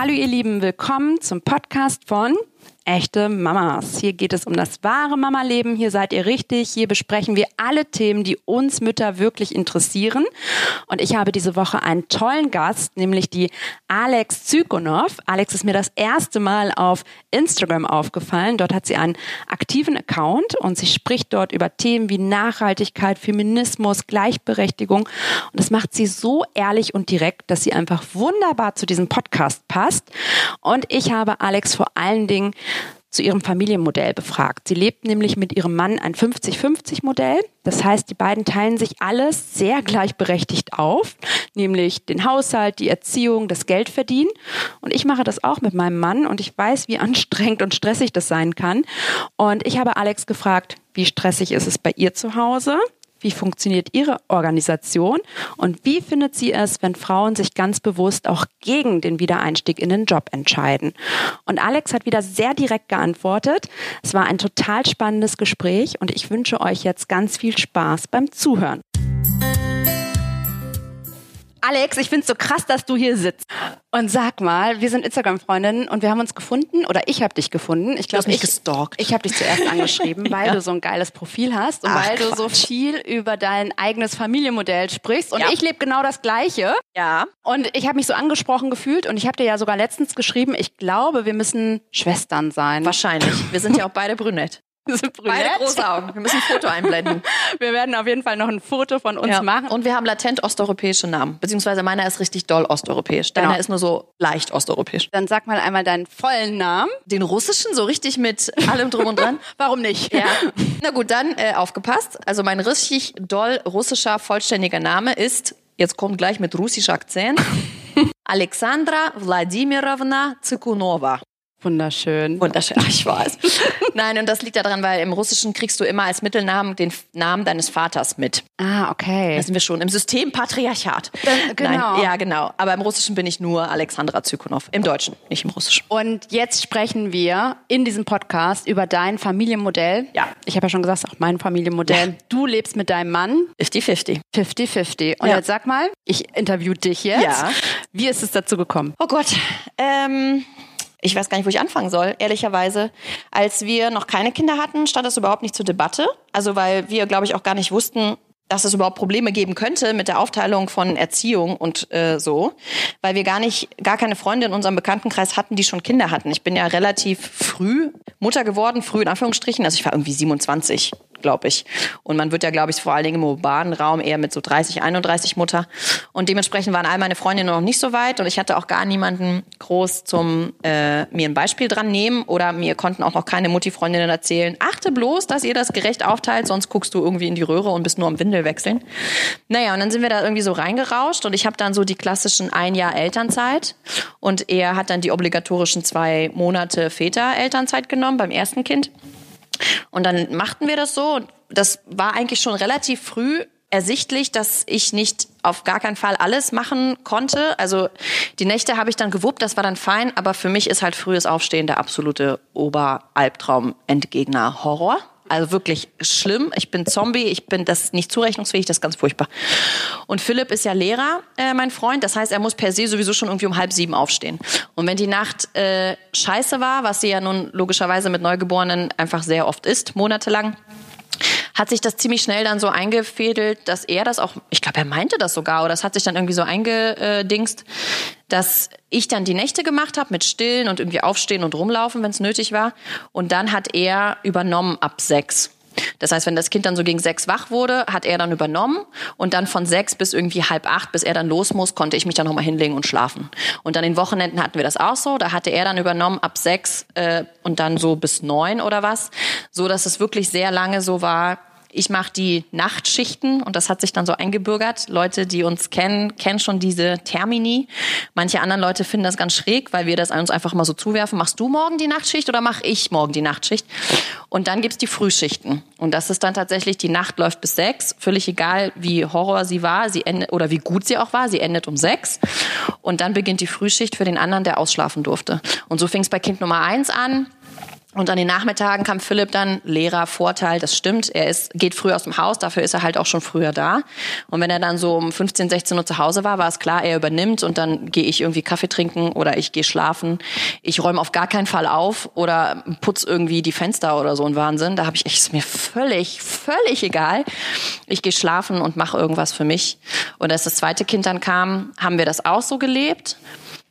Hallo ihr Lieben, willkommen zum Podcast von Echte Mamas. Hier geht es um das wahre Mama-Leben. Hier seid ihr richtig. Hier besprechen wir alle Themen, die uns Mütter wirklich interessieren. Und ich habe diese Woche einen tollen Gast, nämlich die Alex Zykonow. Alex ist mir das erste Mal auf Instagram aufgefallen. Dort hat sie einen aktiven Account und sie spricht dort über Themen wie Nachhaltigkeit, Feminismus, Gleichberechtigung. Und das macht sie so ehrlich und direkt, dass sie einfach wunderbar zu diesem Podcast passt. Und ich habe Alex vor allen Dingen zu ihrem Familienmodell befragt. Sie lebt nämlich mit ihrem Mann ein 50-50-Modell. Das heißt, die beiden teilen sich alles sehr gleichberechtigt auf, nämlich den Haushalt, die Erziehung, das Geldverdienen. Und ich mache das auch mit meinem Mann und ich weiß, wie anstrengend und stressig das sein kann. Und ich habe Alex gefragt, wie stressig ist es bei ihr zu Hause? Wie funktioniert Ihre Organisation? Und wie findet sie es, wenn Frauen sich ganz bewusst auch gegen den Wiedereinstieg in den Job entscheiden? Und Alex hat wieder sehr direkt geantwortet. Es war ein total spannendes Gespräch und ich wünsche euch jetzt ganz viel Spaß beim Zuhören. Alex, ich finde es so krass, dass du hier sitzt. Und sag mal, wir sind Instagram-Freundinnen und wir haben uns gefunden, oder ich habe dich gefunden. Ich glaube, ich, gestalkt. ich habe dich zuerst angeschrieben, weil ja. du so ein geiles Profil hast und Ach, weil Quatsch. du so viel über dein eigenes Familienmodell sprichst. Und ja. ich lebe genau das Gleiche. Ja. Und ich habe mich so angesprochen gefühlt und ich habe dir ja sogar letztens geschrieben, ich glaube, wir müssen Schwestern sein. Wahrscheinlich. Wir sind ja auch beide brünett. Beide große Augen. Wir müssen ein Foto einblenden. wir werden auf jeden Fall noch ein Foto von uns ja. machen. Und wir haben latent osteuropäische Namen. Beziehungsweise meiner ist richtig doll osteuropäisch. Deiner genau. ist nur so leicht osteuropäisch. Dann sag mal einmal deinen vollen Namen. Den russischen, so richtig mit allem drum und dran. Warum nicht? Ja. Na gut, dann äh, aufgepasst. Also mein richtig doll russischer vollständiger Name ist, jetzt kommt gleich mit russischer Akzent, Alexandra Wladimirovna Zykunova. Wunderschön. Wunderschön, Ach, ich weiß. Nein, und das liegt daran, weil im Russischen kriegst du immer als Mittelnamen den Namen deines Vaters mit. Ah, okay. Da sind wir schon im System Patriarchat. Äh, genau. Nein, ja, genau. Aber im Russischen bin ich nur Alexandra Zykonow. Im Deutschen, nicht im Russischen. Und jetzt sprechen wir in diesem Podcast über dein Familienmodell. Ja. Ich habe ja schon gesagt, auch mein Familienmodell. Ja. Du lebst mit deinem Mann. 50-50. 50-50. Und ja. jetzt sag mal, ich interview dich jetzt. Ja. Wie ist es dazu gekommen? Oh Gott. Ähm ich weiß gar nicht, wo ich anfangen soll, ehrlicherweise. Als wir noch keine Kinder hatten, stand das überhaupt nicht zur Debatte. Also weil wir, glaube ich, auch gar nicht wussten, dass es überhaupt Probleme geben könnte mit der Aufteilung von Erziehung und äh, so, weil wir gar nicht, gar keine Freunde in unserem Bekanntenkreis hatten, die schon Kinder hatten. Ich bin ja relativ früh Mutter geworden, früh in Anführungsstrichen, also ich war irgendwie 27 glaube ich. Und man wird ja, glaube ich, vor allen Dingen im urbanen Raum eher mit so 30, 31 Mutter. Und dementsprechend waren all meine Freundinnen noch nicht so weit und ich hatte auch gar niemanden groß zum äh, mir ein Beispiel dran nehmen oder mir konnten auch noch keine Mutti-Freundinnen erzählen, achte bloß, dass ihr das gerecht aufteilt, sonst guckst du irgendwie in die Röhre und bist nur am Windel wechseln. Naja, und dann sind wir da irgendwie so reingerauscht und ich habe dann so die klassischen ein Jahr Elternzeit und er hat dann die obligatorischen zwei Monate Väter-Elternzeit genommen beim ersten Kind. Und dann machten wir das so. Das war eigentlich schon relativ früh ersichtlich, dass ich nicht auf gar keinen Fall alles machen konnte. Also die Nächte habe ich dann gewuppt, das war dann fein, aber für mich ist halt frühes Aufstehen der absolute Oberalbtraum, Endgegner, Horror. Also wirklich schlimm. Ich bin Zombie, ich bin das nicht zurechnungsfähig, das ist ganz furchtbar. Und Philipp ist ja Lehrer, äh, mein Freund. Das heißt, er muss per se sowieso schon irgendwie um halb sieben aufstehen. Und wenn die Nacht äh, scheiße war, was sie ja nun logischerweise mit Neugeborenen einfach sehr oft ist, monatelang, hat sich das ziemlich schnell dann so eingefädelt, dass er das auch, ich glaube, er meinte das sogar, oder das hat sich dann irgendwie so eingedingst, dass ich dann die Nächte gemacht habe mit Stillen und irgendwie aufstehen und rumlaufen, wenn es nötig war. Und dann hat er übernommen ab sechs. Das heißt, wenn das Kind dann so gegen sechs wach wurde, hat er dann übernommen und dann von sechs bis irgendwie halb acht, bis er dann los muss, konnte ich mich dann nochmal hinlegen und schlafen. Und dann in Wochenenden hatten wir das auch so. Da hatte er dann übernommen ab sechs äh, und dann so bis neun oder was, so dass es wirklich sehr lange so war ich mache die Nachtschichten und das hat sich dann so eingebürgert. Leute, die uns kennen, kennen schon diese Termini. Manche anderen Leute finden das ganz schräg, weil wir das uns einfach mal so zuwerfen. Machst du morgen die Nachtschicht oder mache ich morgen die Nachtschicht? Und dann gibt's die Frühschichten. Und das ist dann tatsächlich, die Nacht läuft bis sechs. Völlig egal, wie Horror sie war, sie endet, oder wie gut sie auch war. Sie endet um sechs. Und dann beginnt die Frühschicht für den anderen, der ausschlafen durfte. Und so fing es bei Kind Nummer eins an Und an den Nachmittagen kam Philipp dann, Lehrer, Vorteil, das stimmt, er ist, geht früh aus dem Haus, dafür ist er halt auch schon früher da. Und wenn er dann so um 15, 16 Uhr zu Hause war, war es klar, er übernimmt und dann gehe ich irgendwie Kaffee trinken oder ich gehe schlafen. Ich räume auf gar keinen Fall auf oder putz irgendwie die Fenster oder so ein Wahnsinn. Da habe ich echt, ist mir völlig, völlig egal. Ich gehe schlafen und mache irgendwas für mich. Und als das zweite Kind dann kam, haben wir das auch so gelebt.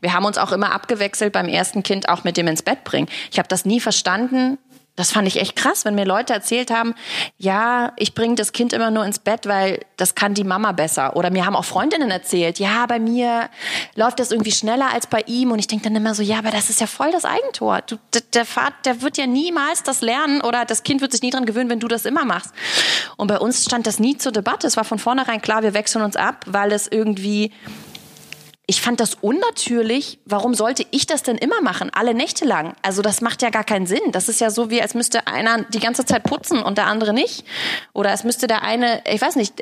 Wir haben uns auch immer abgewechselt beim ersten Kind auch mit dem ins Bett bringen. Ich habe das nie verstanden. Das fand ich echt krass, wenn mir Leute erzählt haben, ja, ich bringe das Kind immer nur ins Bett, weil das kann die Mama besser. Oder mir haben auch Freundinnen erzählt, ja, bei mir läuft das irgendwie schneller als bei ihm. Und ich denke dann immer so, ja, aber das ist ja voll das Eigentor. Du, der Vater, der wird ja niemals das lernen oder das Kind wird sich nie dran gewöhnen, wenn du das immer machst. Und bei uns stand das nie zur Debatte. Es war von vornherein klar, wir wechseln uns ab, weil es irgendwie ich fand das unnatürlich. Warum sollte ich das denn immer machen, alle Nächte lang? Also das macht ja gar keinen Sinn. Das ist ja so, wie als müsste einer die ganze Zeit putzen und der andere nicht. Oder es müsste der eine, ich weiß nicht,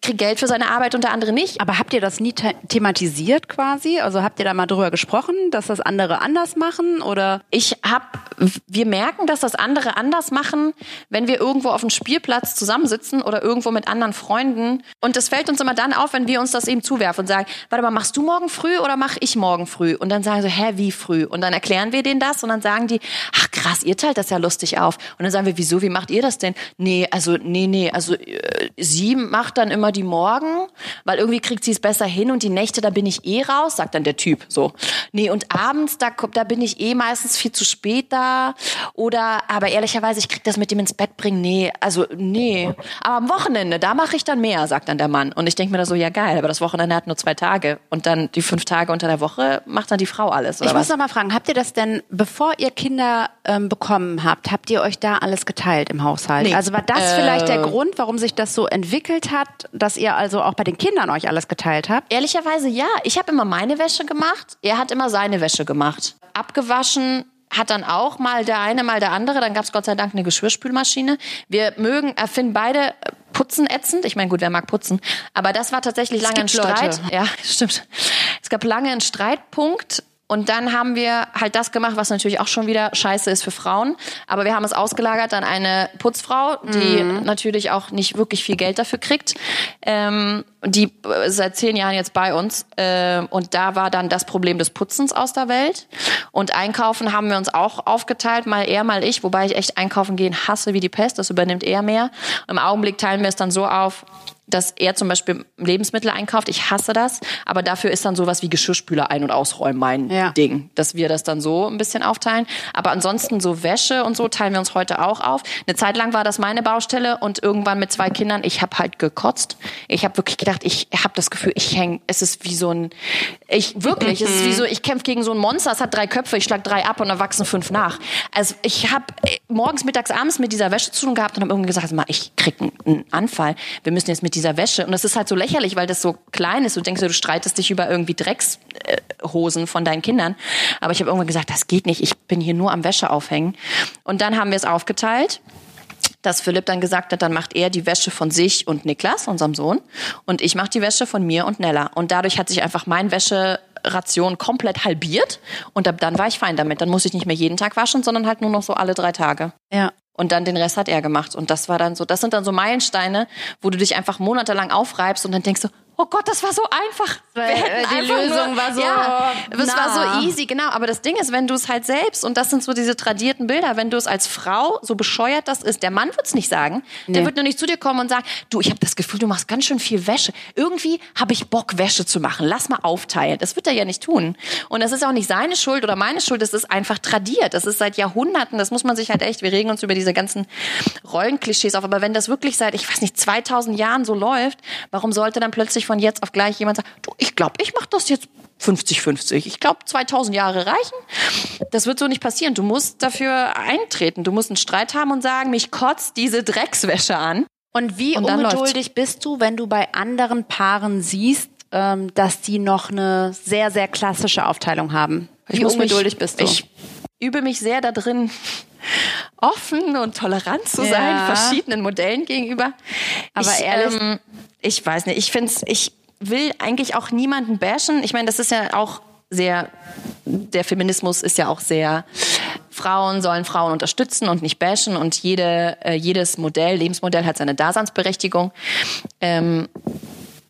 kriegt Geld für seine Arbeit und der andere nicht. Aber habt ihr das nie thematisiert quasi? Also habt ihr da mal drüber gesprochen, dass das andere anders machen? Oder ich hab, wir merken, dass das andere anders machen, wenn wir irgendwo auf dem Spielplatz zusammensitzen oder irgendwo mit anderen Freunden. Und das fällt uns immer dann auf, wenn wir uns das eben zuwerfen und sagen, warte mal, machst du morgen früh oder mache ich morgen früh? Und dann sagen sie, hä, wie früh? Und dann erklären wir denen das und dann sagen die, ach krass, ihr teilt das ja lustig auf. Und dann sagen wir, wieso, wie macht ihr das denn? Nee, also, nee, nee, also äh, sie macht dann immer die Morgen, weil irgendwie kriegt sie es besser hin und die Nächte, da bin ich eh raus, sagt dann der Typ so. Nee, und abends, da, da bin ich eh meistens viel zu spät da. Oder, aber ehrlicherweise, ich krieg das mit dem ins Bett bringen, nee, also, nee. Aber am Wochenende, da mache ich dann mehr, sagt dann der Mann. Und ich denke mir da so, ja geil, aber das Wochenende hat nur zwei Tage. Und dann dann die fünf Tage unter der Woche macht dann die Frau alles. Ich was? muss noch mal fragen, habt ihr das denn, bevor ihr Kinder ähm, bekommen habt, habt ihr euch da alles geteilt im Haushalt? Nee. Also war das äh, vielleicht der Grund, warum sich das so entwickelt hat, dass ihr also auch bei den Kindern euch alles geteilt habt? Ehrlicherweise ja. Ich habe immer meine Wäsche gemacht, er hat immer seine Wäsche gemacht. Abgewaschen hat dann auch mal der eine, mal der andere. Dann gab es Gott sei Dank eine Geschirrspülmaschine. Wir mögen, erfinden beide äh, Putzen ätzend. Ich meine, gut, wer mag putzen? Aber das war tatsächlich lange ein Streit. Leute. Ja, stimmt. Es gab lange einen Streitpunkt. Und dann haben wir halt das gemacht, was natürlich auch schon wieder scheiße ist für Frauen. Aber wir haben es ausgelagert an eine Putzfrau, die mhm. natürlich auch nicht wirklich viel Geld dafür kriegt. Ähm, die äh, seit zehn Jahren jetzt bei uns. Äh, und da war dann das Problem des Putzens aus der Welt. Und einkaufen haben wir uns auch aufgeteilt, mal er, mal ich, wobei ich echt einkaufen gehen hasse wie die Pest. Das übernimmt er mehr. Im Augenblick teilen wir es dann so auf, dass er zum Beispiel Lebensmittel einkauft. Ich hasse das, aber dafür ist dann sowas wie Geschirrspüler ein- und ausräumen mein ja. Ding, dass wir das dann so ein bisschen aufteilen. Aber ansonsten so Wäsche und so teilen wir uns heute auch auf. Eine Zeit lang war das meine Baustelle und irgendwann mit zwei Kindern, ich habe halt gekotzt. Ich habe wirklich gedacht, ich habe das Gefühl, ich häng, es ist wie so ein, ich wirklich, mhm. es ist wie so, ich kämpfe gegen so ein Monster, es hat drei Köpfe, ich schlag drei ab und dann wachsen fünf nach. Also ich habe äh, morgens, mittags, abends mit dieser Wäsche zu tun gehabt und habe irgendwie gesagt, ich krieg einen Anfall. Wir müssen jetzt mit dieser Wäsche. Und das ist halt so lächerlich, weil das so klein ist. Du denkst, du streitest dich über irgendwie Dreckshosen von deinen Kindern. Aber ich habe irgendwann gesagt, das geht nicht. Ich bin hier nur am Wäsche aufhängen. Und dann haben wir es aufgeteilt dass Philipp dann gesagt hat, dann macht er die Wäsche von sich und Niklas, unserem Sohn, und ich mache die Wäsche von mir und Nella. Und dadurch hat sich einfach mein Wäscheration komplett halbiert und ab dann war ich fein damit. Dann muss ich nicht mehr jeden Tag waschen, sondern halt nur noch so alle drei Tage. Ja. Und dann den Rest hat er gemacht. Und das war dann so, das sind dann so Meilensteine, wo du dich einfach monatelang aufreibst und dann denkst du, oh Gott, das war so einfach. Weil, äh, die Lösung nur, war so. Ja, es war so easy, genau. Aber das Ding ist, wenn du es halt selbst, und das sind so diese tradierten Bilder, wenn du es als Frau, so bescheuert das ist, der Mann wird es nicht sagen. Nee. Der wird nur nicht zu dir kommen und sagen, du, ich habe das Gefühl, du machst ganz schön viel Wäsche. Irgendwie habe ich Bock, Wäsche zu machen. Lass mal aufteilen. Das wird er ja nicht tun. Und das ist auch nicht seine Schuld oder meine Schuld. Das ist einfach tradiert. Das ist seit Jahrhunderten. Das muss man sich halt echt, wir regen uns über diese ganzen Rollenklischees auf. Aber wenn das wirklich seit, ich weiß nicht, 2000 Jahren so läuft, warum sollte dann plötzlich von jetzt auf gleich jemand sagt, du, ich glaube, ich mache das jetzt 50-50. Ich glaube, 2000 Jahre reichen. Das wird so nicht passieren. Du musst dafür eintreten. Du musst einen Streit haben und sagen, mich kotzt diese Dreckswäsche an. Und wie und ungeduldig bist du, wenn du bei anderen Paaren siehst, ähm, dass die noch eine sehr, sehr klassische Aufteilung haben? Wie ich ungeduldig mich, bist du? Ich übe mich sehr da drin, offen und tolerant zu sein, ja. verschiedenen Modellen gegenüber. Aber ich, ehrlich, ähm, ich weiß nicht, ich finde es, ich will eigentlich auch niemanden bashen. Ich meine, das ist ja auch sehr, der Feminismus ist ja auch sehr Frauen sollen Frauen unterstützen und nicht bashen und jede, äh, jedes Modell, Lebensmodell hat seine Daseinsberechtigung. Ähm,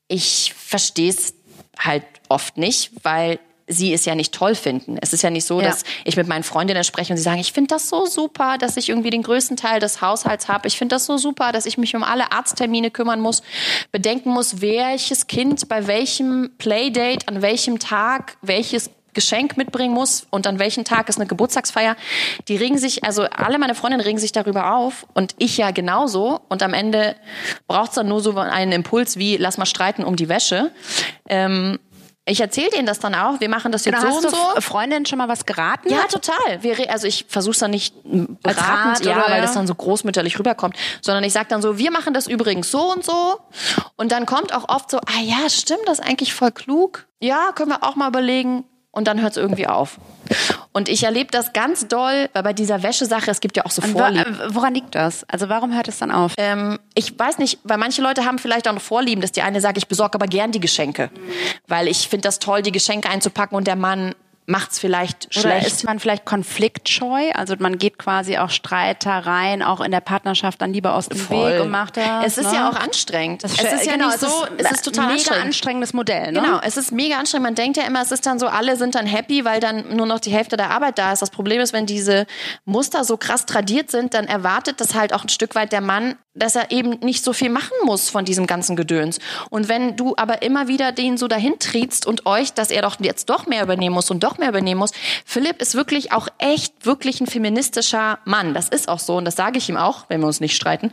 ich verstehe es halt oft nicht, weil sie es ja nicht toll finden. Es ist ja nicht so, Ja. dass ich mit meinen Freundinnen spreche und sie sagen, ich finde das so super, dass ich irgendwie den größten Teil des Haushalts habe. Ich finde das so super, dass ich mich um alle Arzttermine kümmern muss, bedenken muss, welches Kind bei welchem Playdate, an welchem Tag, welches Geschenk mitbringen muss und an welchem Tag ist eine Geburtstagsfeier. Die regen sich, also alle meine Freundinnen regen sich darüber auf und ich ja genauso. Und am Ende braucht's dann nur so einen Impuls wie, lass mal streiten um die Wäsche. Ähm, ich erzähle denen das dann auch. Wir machen das jetzt Genau, so hast und du so. F- Freundinnen schon mal was geraten? Ja, total. Wir, also ich versuche es dann nicht beratend, Rat ja, oder weil ja? das dann so großmütterlich rüberkommt, sondern ich sage dann so, wir machen das übrigens so und so. Und dann kommt auch oft so, ah ja, stimmt, das ist eigentlich voll klug. Ja, können wir auch mal überlegen. Und dann hört es irgendwie auf. Und ich erlebe das ganz doll, weil bei dieser Wäschesache, es gibt ja auch so Vorlieben. äh, woran liegt das? Also warum hört es dann auf? Ähm, ich weiß nicht, weil manche Leute haben vielleicht auch noch Vorlieben, dass die eine sagt, ich besorge aber gern die Geschenke. Weil ich finde das toll, die Geschenke einzupacken und der Mann macht's vielleicht Oder schlecht. ist man vielleicht konfliktscheu? Also man geht quasi auch Streitereien auch in der Partnerschaft dann lieber aus dem Voll. Weg und macht das. Es ist ne? ja auch anstrengend. Das es ist ja genau, nicht so, es ist total mega anstrengend. anstrengendes Modell. Ne? Genau, es ist mega anstrengend. Man denkt ja immer, es ist dann so, alle sind dann happy, weil dann nur noch die Hälfte der Arbeit da ist. Das Problem ist, wenn diese Muster so krass tradiert sind, dann erwartet das halt auch ein Stück weit der Mann, dass er eben nicht so viel machen muss von diesem ganzen Gedöns. Und wenn du aber immer wieder den so dahin triebst und euch, dass er doch jetzt doch mehr übernehmen muss und doch mehr übernehmen muss. Philipp ist wirklich auch echt, wirklich ein feministischer Mann. Das ist auch so und das sage ich ihm auch, wenn wir uns nicht streiten,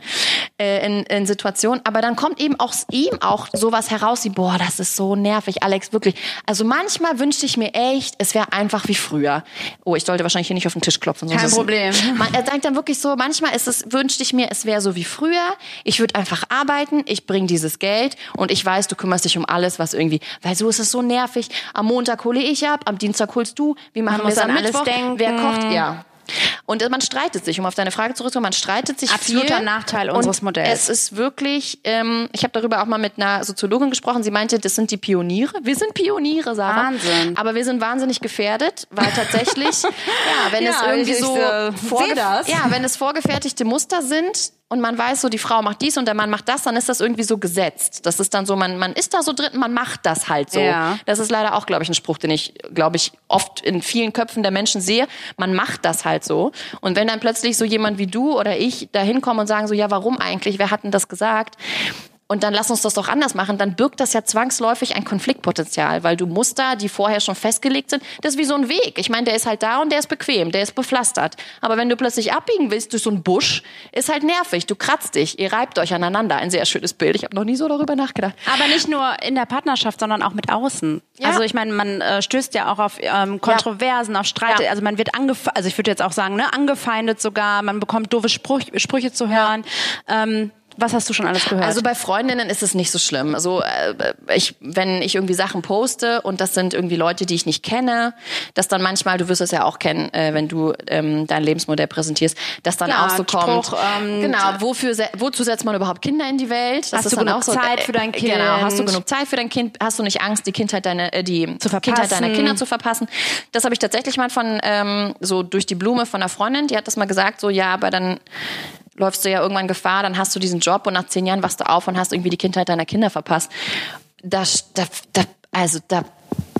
äh, in, in Situationen. Aber dann kommt eben aus ihm auch sowas heraus wie, boah, das ist so nervig, Alex, wirklich. Also manchmal wünschte ich mir echt, es wäre einfach wie früher. Oh, ich sollte wahrscheinlich hier nicht auf den Tisch klopfen. Kein ist- Problem. Man, er sagt dann wirklich so, manchmal ist es, wünschte ich mir, es wäre so wie früher. Ich würde einfach arbeiten, ich bringe dieses Geld und ich weiß, du kümmerst dich um alles, was irgendwie, weil so ist es so nervig. Am Montag hole ich ab, am Dienstag holst du. Wie machen wir es am Mittwoch? denken. Wer kocht? Ja. Und man streitet sich, um auf deine Frage zurückzukommen, man streitet sich Absoluter viel. Nachteil unseres Modells. Es ist wirklich, ähm, ich habe darüber auch mal mit einer Soziologin gesprochen, sie meinte, das sind die Pioniere. Wir sind Pioniere, Sarah. Wahnsinn. Aber wir sind wahnsinnig gefährdet, weil tatsächlich, ja, wenn es Ja, irgendwie ich- ich, so äh, das. ja, wenn es vorgefertigte Muster sind und man weiß so, die Frau macht dies und der Mann macht das, dann ist das irgendwie so gesetzt. Das ist dann so, man, man ist da so drin, man macht das halt so. Ja. Das ist leider auch, glaube ich, ein Spruch, den ich, glaube ich, oft in vielen Köpfen der Menschen sehe. Man macht das halt so. Und wenn dann plötzlich so jemand wie du oder ich da hinkommen und sagen so, ja, warum eigentlich? Wer hat denn das gesagt? Und dann lass uns das doch anders machen, dann birgt das ja zwangsläufig ein Konfliktpotenzial, weil du Muster, die vorher schon festgelegt sind, das ist wie so ein Weg. Ich meine, der ist halt da und der ist bequem, der ist bepflastert. Aber wenn du plötzlich abbiegen willst durch so einen Busch, ist halt nervig. Du kratzt dich, ihr reibt euch aneinander. Ein sehr schönes Bild. Ich habe noch nie so darüber nachgedacht. Aber nicht nur in der Partnerschaft, sondern auch mit außen. Ja. Also ich meine, man äh, stößt ja auch auf ähm, Kontroversen, auf Streit. Ja. Also man wird angefeindet, also ich würde jetzt auch sagen, ne, angefeindet sogar. Man bekommt doofe Spruch Sprüche zu hören. Ähm, was hast du schon alles gehört? Also bei Freundinnen ist es nicht so schlimm. Also äh, ich, wenn ich irgendwie Sachen poste und das sind irgendwie Leute, die ich nicht kenne, dass dann manchmal, du wirst es ja auch kennen, äh, wenn du ähm, dein Lebensmodell präsentierst, dass dann Ja, auch so kommt. Spruch, ähm, genau, wofür wozu setzt man überhaupt Kinder in die Welt? Das Hast du genug so, Zeit für dein äh, Genau, hast du Kind? genug Zeit für dein Kind? Hast du nicht Angst, die Kindheit deine äh, die Zu Kindheit deiner. Kinder zu verpassen? Das habe ich tatsächlich mal von ähm, so durch die Blume von einer Freundin, die hat das mal gesagt, so ja, aber dann läufst du ja irgendwann Gefahr, dann hast du diesen Job und nach zehn Jahren wachst du auf und hast irgendwie die Kindheit deiner Kinder verpasst. Da, da, da also da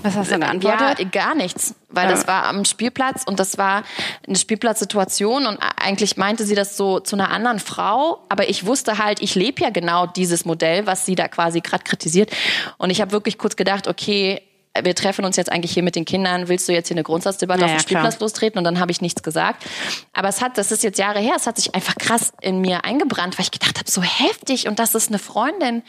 was hast du geantwortet? ja, gar nichts, weil Ja. das war am Spielplatz und das war eine Spielplatzsituation und eigentlich meinte sie das so zu einer anderen Frau, aber ich wusste halt, ich lebe ja genau dieses Modell, was sie da quasi gerade kritisiert und ich habe wirklich kurz gedacht, okay, wir treffen uns jetzt eigentlich hier mit den Kindern, willst du jetzt hier eine Grundsatzdebatte Ja, auf dem Spielplatz klar. lostreten und dann habe ich nichts gesagt. Aber es hat, das ist jetzt Jahre her, es hat sich einfach krass in mir eingebrannt, weil ich gedacht habe, so heftig und das ist eine Freundin.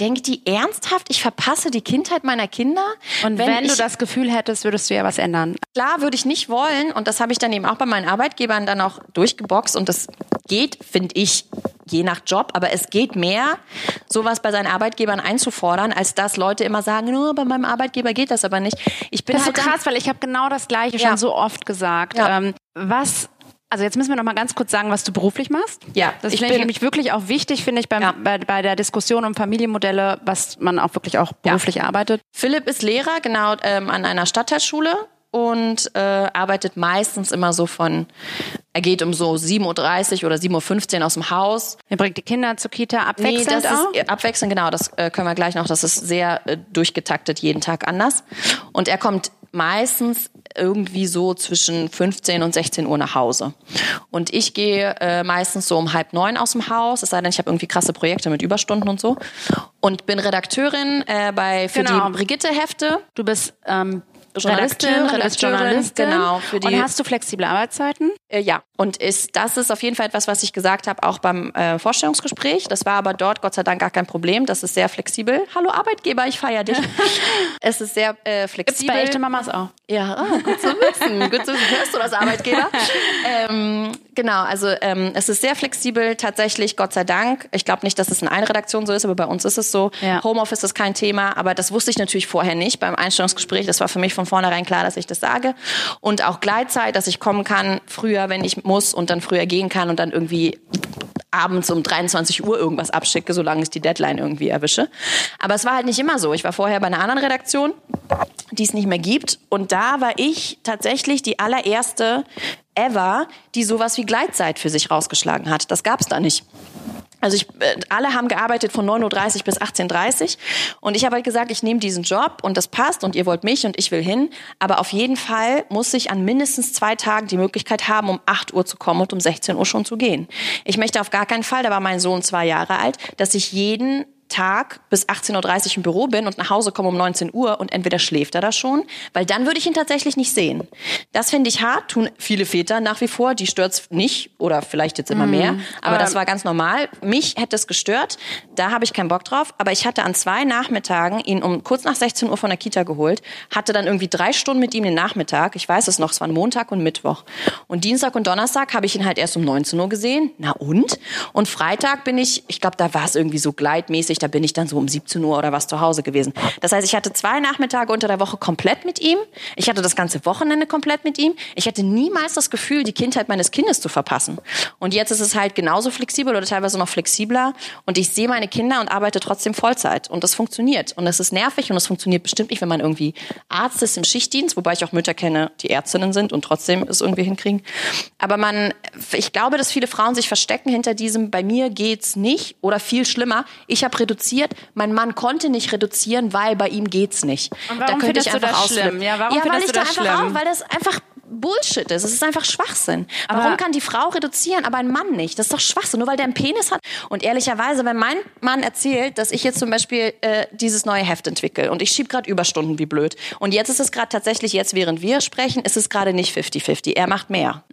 Denkt die ernsthaft, ich verpasse die Kindheit meiner Kinder? Und wenn, ich, du das Gefühl hättest, würdest du ja was ändern. Klar würde ich nicht wollen und das habe ich dann eben auch bei meinen Arbeitgebern dann auch durchgeboxt und das geht, finde ich, je nach Job, aber es geht mehr, sowas bei seinen Arbeitgebern einzufordern, als dass Leute immer sagen, nur bei meinem Arbeitgeber geht das aber nicht. Ich bin Das ist so halt dann- krass, weil ich habe genau das Gleiche Ja. schon so oft gesagt. Ja. Ähm, was also jetzt müssen wir noch mal ganz kurz sagen, was du beruflich machst. Ja, das ich finde ich bin- nämlich wirklich auch wichtig, finde ich, beim, Ja. bei, bei der Diskussion um Familienmodelle, was man auch wirklich auch beruflich arbeitet. Philipp ist Lehrer, genau, ähm, an einer Stadtteilschule. Und äh, arbeitet meistens immer so von, er geht um so 7.30 Uhr oder 7.15 Uhr aus dem Haus. Er bringt die Kinder zur Kita abwechselnd nee, das auch? ist abwechselnd, genau, das äh, können wir gleich noch. Das ist sehr äh, durchgetaktet, jeden Tag anders. Und er kommt meistens irgendwie so zwischen 15 und 16 Uhr nach Hause. Und ich gehe äh, meistens so um halb neun aus dem Haus, es sei denn, ich habe irgendwie krasse Projekte mit Überstunden und so. Und bin Redakteurin äh, bei für Genau. die Brigitte-Hefte. Du bist ähm, Journalistin, Redakteurin, Journalistin. genau, Und hast du flexible Arbeitszeiten? Äh, ja, und ist, das ist auf jeden Fall etwas, was ich gesagt habe, auch beim äh, Vorstellungsgespräch. Das war aber dort Gott sei Dank gar kein Problem. Das ist sehr flexibel. Hallo Arbeitgeber, ich feiere dich. es ist sehr äh, Gibt's flexibel. bei echte Mamas auch. Ja, ah, gut zu wissen. gut zu wissen. Hörst du das, Arbeitgeber? ähm, genau, also ähm, es ist sehr flexibel, tatsächlich, Gott sei Dank. Ich glaube nicht, dass es in einer Redaktion so ist, aber bei uns ist es so. Ja. Homeoffice ist kein Thema, aber das wusste ich natürlich vorher nicht beim Einstellungsgespräch. Das war für mich von vornherein klar, dass ich das sage. Und auch Gleitzeit, dass ich kommen kann früher, wenn ich muss und dann früher gehen kann und dann irgendwie abends um 23 Uhr irgendwas abschicke, solange ich die Deadline irgendwie erwische. Aber es war halt nicht immer so. Ich war vorher bei einer anderen Redaktion, die es nicht mehr gibt. Und da war ich tatsächlich die allererste ever, die sowas wie Gleitzeit für sich rausgeschlagen hat. Das gab es da nicht. Also ich, äh, alle haben gearbeitet von 9.30 Uhr bis 18.30 Uhr und ich habe halt gesagt, ich nehme diesen Job und das passt und ihr wollt mich und ich will hin, aber auf jeden Fall muss ich an mindestens zwei Tagen die Möglichkeit haben, um 8 Uhr zu kommen und um 16 Uhr schon zu gehen. Ich möchte auf gar keinen Fall, da war mein Sohn zwei Jahre alt, dass ich jeden Tag bis 18.30 Uhr im Büro bin und nach Hause komme um 19 Uhr und entweder schläft er da schon, weil dann würde ich ihn tatsächlich nicht sehen. Das finde ich hart, tun viele Väter nach wie vor, die stört's nicht oder vielleicht jetzt immer mehr, aber das war ganz normal. Mich hätte es gestört, da habe ich keinen Bock drauf, aber ich hatte an zwei Nachmittagen ihn um kurz nach 16 Uhr von der Kita geholt, hatte dann irgendwie drei Stunden mit ihm den Nachmittag, ich weiß es noch, es waren Montag und Mittwoch. Und Dienstag und Donnerstag habe ich ihn halt erst um 19 Uhr gesehen, na und? Und Freitag bin ich, ich glaube, da war es irgendwie so gleitmäßig, da bin ich dann so um 17 Uhr oder was zu Hause gewesen. Das heißt, ich hatte zwei Nachmittage unter der Woche komplett mit ihm. Ich hatte das ganze Wochenende komplett mit ihm. Ich hatte niemals das Gefühl, die Kindheit meines Kindes zu verpassen. Und jetzt ist es halt genauso flexibel oder teilweise noch flexibler. Und ich sehe meine Kinder und arbeite trotzdem Vollzeit. Und das funktioniert. Und es ist nervig und es funktioniert bestimmt nicht, wenn man irgendwie Arzt ist im Schichtdienst, wobei ich auch Mütter kenne, die Ärztinnen sind und trotzdem es irgendwie hinkriegen. Aber man, ich glaube, dass viele Frauen sich verstecken hinter diesem, bei mir geht's nicht oder viel schlimmer. Ich habe mein Mann konnte nicht reduzieren, weil bei ihm geht's nicht. Und warum findest du das ausflippen. schlimm? Ja, warum ja, weil ich da das einfach schlimm? auch, weil das einfach Bullshit ist. Es ist einfach Schwachsinn. Aber- Warum kann die Frau reduzieren, aber ein Mann nicht? Das ist doch Schwachsinn, nur weil der einen Penis hat. Und ehrlicherweise, wenn mein Mann erzählt, dass ich jetzt zum Beispiel äh, dieses neue Heft entwickle und ich schiebe gerade Überstunden wie blöd. Und jetzt ist es gerade tatsächlich, jetzt während wir sprechen, ist es gerade nicht 50-50. Er macht mehr.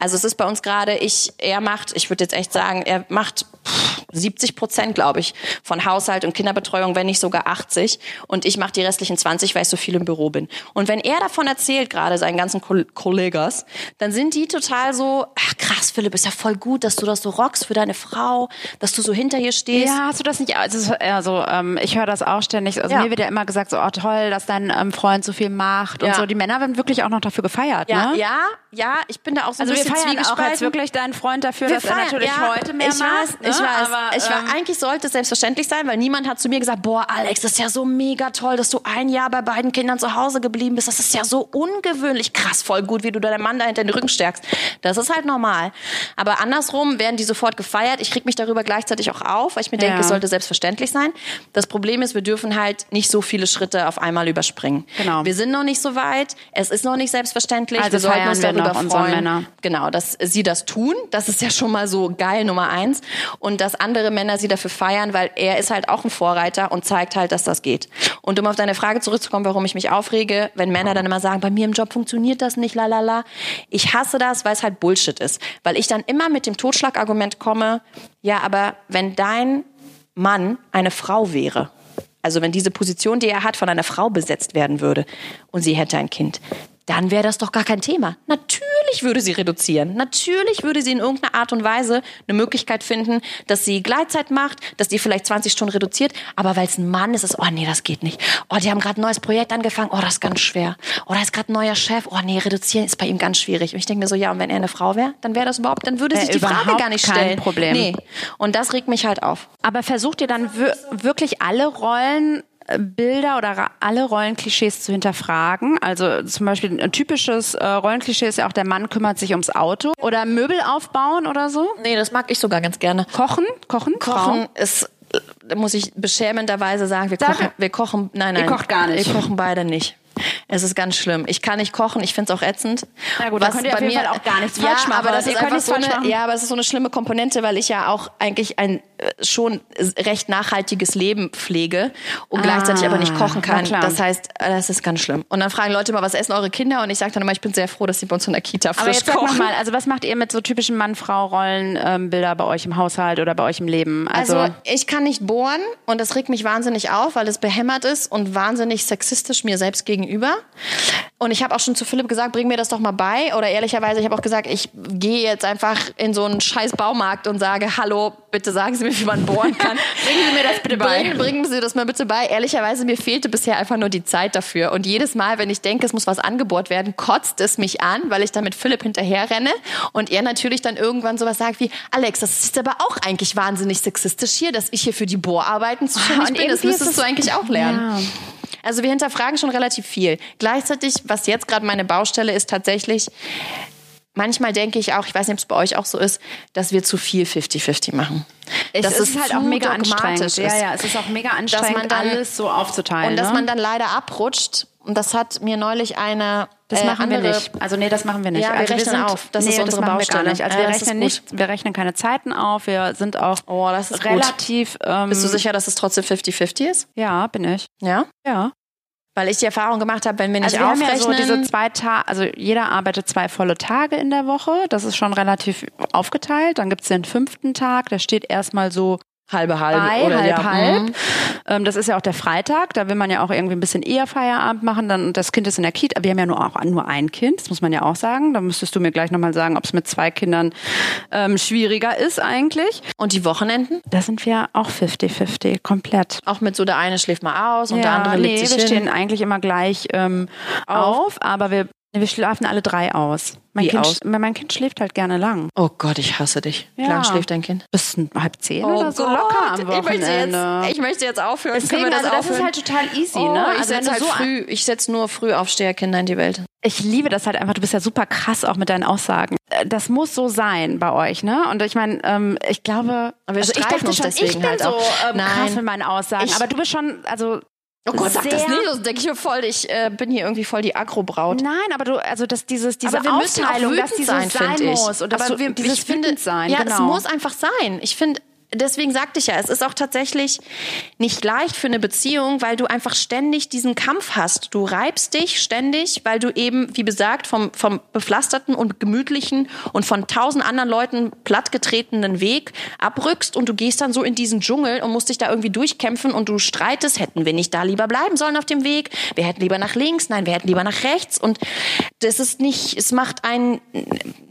Also es ist bei uns gerade, ich, er macht, ich würde jetzt echt sagen, er macht pff, 70 Prozent, glaube ich, von Haushalt und Kinderbetreuung, wenn nicht sogar 80. Und ich mache die restlichen 20, weil ich so viel im Büro bin. Und wenn er davon erzählt, gerade seinen ganzen Kol Kollegas, dann sind die total so, ach krass, Philipp, ist ja voll gut, dass du das so rockst für deine Frau, dass du so hinter ihr stehst. Ja, hast du das nicht? Also, also ähm, ich höre das auch ständig. Also Ja. mir wird ja immer gesagt, so oh, toll, dass dein ähm, Freund so viel macht und Ja. so. Die Männer werden wirklich auch noch dafür gefeiert, Ja, ne? ja, ja, ich bin da auch so Also ein bisschen feiern auch jetzt wirklich deinen Freund dafür, Wir dass er feiern, natürlich ja, heute mehr ich macht. weiß, ne? ich weiß. Aber, ich war, ähm, eigentlich sollte es selbstverständlich sein, weil niemand hat zu mir gesagt, boah, Alex, das ist ja so mega toll, dass du ein Jahr bei beiden Kindern zu Hause geblieben bist. Das ist ja so ungewöhnlich krass, voll gut, wie du deinen Mann da hinter den Rücken stärkst. Das ist halt normal. Aber andersrum werden die sofort gefeiert. Ich krieg mich darüber gleichzeitig auch auf, weil ich mir denke, Ja. es sollte selbstverständlich sein. Das Problem ist, wir dürfen halt nicht so viele Schritte auf einmal überspringen. Genau. Wir sind noch nicht so weit. Es ist noch nicht selbstverständlich. Also wir sollten uns wir darüber noch unsere freuen. Männer. Genau, dass sie das tun. Das ist ja schon mal so geil Nummer eins. Und dass andere Männer sie dafür feiern, weil er ist halt auch ein Vorreiter und zeigt halt, dass das geht. Und um auf deine Frage zurückzukommen, warum ich mich aufrege, wenn Männer dann immer sagen, bei mir im Job funktioniert das nicht, la la la. Ich hasse das, weil es halt Bullshit ist. Weil ich dann immer mit dem Totschlagargument komme, ja, aber wenn dein Mann eine Frau wäre, also wenn diese Position, die er hat, von einer Frau besetzt werden würde und sie hätte ein Kind, dann wäre das doch gar kein Thema. Natürlich würde sie reduzieren. Natürlich würde sie in irgendeiner Art und Weise eine Möglichkeit finden, dass sie Gleitzeit macht, dass die vielleicht 20 Stunden reduziert. Aber weil es ein Mann ist, ist es, oh nee, das geht nicht. Oh, die haben gerade ein neues Projekt angefangen. Oh, das ist ganz schwer. Oh, da ist gerade ein neuer Chef. Oh nee, reduzieren ist bei ihm ganz schwierig. Und ich denke mir so, ja, und wenn er eine Frau wäre, dann wäre das überhaupt, dann würde Wär sich die Frage gar nicht kein stellen. Problem. Nee. Und das regt mich halt auf. Aber versucht ihr dann wir wirklich alle Rollen Bilder oder alle Rollenklischees zu hinterfragen. Also zum Beispiel ein typisches äh, Rollenklischee ist ja auch, der Mann kümmert sich ums Auto oder Möbel aufbauen oder so. Nee, das mag ich sogar ganz gerne. Kochen, kochen, Kochen Frauen. ist, da muss ich beschämenderweise sagen, wir Sag- kochen, wir kochen, nein, nein. Ihr kocht gar nicht. Wir kochen beide nicht. Es ist ganz schlimm. Ich kann nicht kochen, ich finde es auch ätzend. Na gut, da könnt ihr auf jeden Fall auch gar nichts ja, falsch machen. Aber das ist einfach so eine, ja, aber es ist so eine schlimme Komponente, weil ich ja auch eigentlich ein äh, schon recht nachhaltiges Leben pflege und gleichzeitig aber nicht kochen Ah, na kann. Das heißt, äh, das ist ganz schlimm. Und dann fragen Leute mal, was essen eure Kinder? Und ich sage dann immer, ich bin sehr froh, dass sie bei uns in der Kita frisch Aber jetzt sag kochen. noch mal, also was macht ihr mit so typischen Mann-Frau-Rollenbilder bei euch im Haushalt oder bei euch im Leben? Also, Also ich kann nicht bohren und das regt mich wahnsinnig auf, weil es behämmert ist und wahnsinnig sexistisch mir selbst gegenüber. Und ich habe auch schon zu Philipp gesagt, bring mir das doch mal bei. Oder ehrlicherweise, ich habe auch gesagt, ich gehe jetzt einfach in so einen scheiß Baumarkt und sage, hallo, bitte sagen Sie mir, wie man bohren kann. Bringen Sie mir das bitte bei. Bringen, bringen Sie das mal bitte bei. Ehrlicherweise, mir fehlte bisher einfach nur die Zeit dafür. Und jedes Mal, wenn ich denke, es muss was angebohrt werden, kotzt es mich an, weil ich dann mit Philipp hinterher renne und er natürlich dann irgendwann sowas sagt wie, Alex, das ist aber auch eigentlich wahnsinnig sexistisch hier, dass ich hier für die Bohrarbeiten zuständig und bin. Das müsstest es- du eigentlich auch lernen. Ja. Also wir hinterfragen schon relativ viel. Gleichzeitig, was jetzt gerade meine Baustelle ist, tatsächlich, manchmal denke ich auch, ich weiß nicht, ob es bei euch auch so ist, dass wir zu viel 50-50 machen. es dass ist halt zu auch mega anstrengend. ist. Ja, ja, es ist auch mega anstrengend, man dann- alles so aufzuteilen. Und dass ne? man dann leider abrutscht. Und das hat mir neulich eine Das äh, machen andere, wir nicht. Also nee, das machen wir nicht. Ja, wir also rechnen auf. Das nee, ist unsere das machen wir Baustelle. gar nicht. Also Ja, wir das ist rechnen nicht, wir rechnen keine Zeiten auf. Wir sind auch Oh, das ist relativ. Ähm, Bist du sicher, dass es trotzdem 50-50 ist? Ja, bin ich. Ja. Ja. Weil ich die Erfahrung gemacht habe, wenn wir nicht Also wir haben ja aufrechnen. so diese zwei Tage, also jeder arbeitet zwei volle Tage in der Woche. Das ist schon relativ aufgeteilt. Dann gibt's den fünften Tag, der steht erstmal so halbe halbe bei, oder halb, ja. halb. Mhm. Ähm, das ist ja auch der Freitag, da will man ja auch irgendwie ein bisschen eher Feierabend machen. Dann das Kind ist in der Kita. Wir haben ja nur auch nur ein Kind, das muss man ja auch sagen. Da müsstest du mir gleich nochmal sagen, ob es mit zwei Kindern ähm, schwieriger ist eigentlich. Und die Wochenenden? Da sind wir auch 50-50, komplett. Auch mit so der eine schläft mal aus und der andere legt nee, sich wir hin. stehen eigentlich immer gleich ähm, auf, aber wir, wir schlafen alle drei aus. Mein, Wie kind, aus? mein Kind schläft halt gerne lang. Oh Gott, ich hasse dich. Wie Ja. lange schläft dein Kind? Bis halb zehn oder so locker am Oh ich möchte, Wochenende. jetzt, ich möchte jetzt aufhören. Deswegen, wir also das ist aufhören? halt total easy, Oh, ne? ich Also setze halt so früh, ich setze nur Frühaufsteherkinder in die Welt. Ich liebe das halt einfach. Du bist ja super krass auch mit deinen Aussagen. Äh, Das muss so sein bei euch, ne? Und ich meine, ähm, ich glaube, also ich dachte schon, ich bin halt so ähm, krass mit meinen Aussagen. Ich- aber du bist schon, also Oh Gott, sag das nicht, sonst denke ich mir voll, ich äh, bin hier irgendwie voll die Agrobraut. Nein, aber du, also dass dieses, diese aber wir Aufteilung, dass dieses sein, sein finde ich. muss und dass aber du, wir, dieses ich finde, sein, ja, genau. es muss einfach sein. Ich finde, deswegen sagte ich ja, es ist auch tatsächlich nicht leicht für eine Beziehung, weil du einfach ständig diesen Kampf hast. Du reibst dich ständig, weil du eben, wie besagt, vom, vom bepflasterten und gemütlichen und von tausend anderen Leuten plattgetretenen Weg abrückst und du gehst dann so in diesen Dschungel und musst dich da irgendwie durchkämpfen und du streitest, hätten wir nicht da lieber bleiben sollen auf dem Weg? Wir hätten lieber nach links, nein, wir hätten lieber nach rechts und das ist nicht, es macht einen,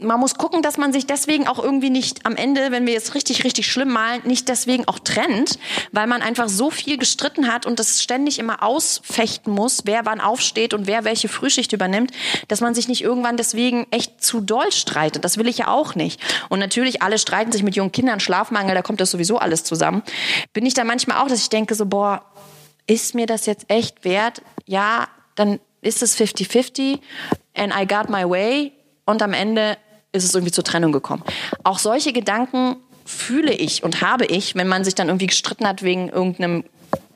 man muss gucken, dass man sich deswegen auch irgendwie nicht am Ende, wenn wir jetzt richtig, richtig schlimm malen, nicht deswegen auch trennt, weil man einfach so viel gestritten hat und das ständig immer ausfechten muss, wer wann aufsteht und wer welche Frühschicht übernimmt, dass man sich nicht irgendwann deswegen echt zu doll streitet. Das will ich ja auch nicht. Und natürlich, alle streiten sich mit jungen Kindern, Schlafmangel, da kommt das sowieso alles zusammen. Bin ich dann manchmal auch, dass ich denke so, boah, ist mir das jetzt echt wert? Ja, dann ist es 50-50 and I got my way und am Ende ist es irgendwie zur Trennung gekommen. Auch solche Gedanken fühle ich und habe ich, wenn man sich dann irgendwie gestritten hat wegen irgendeinem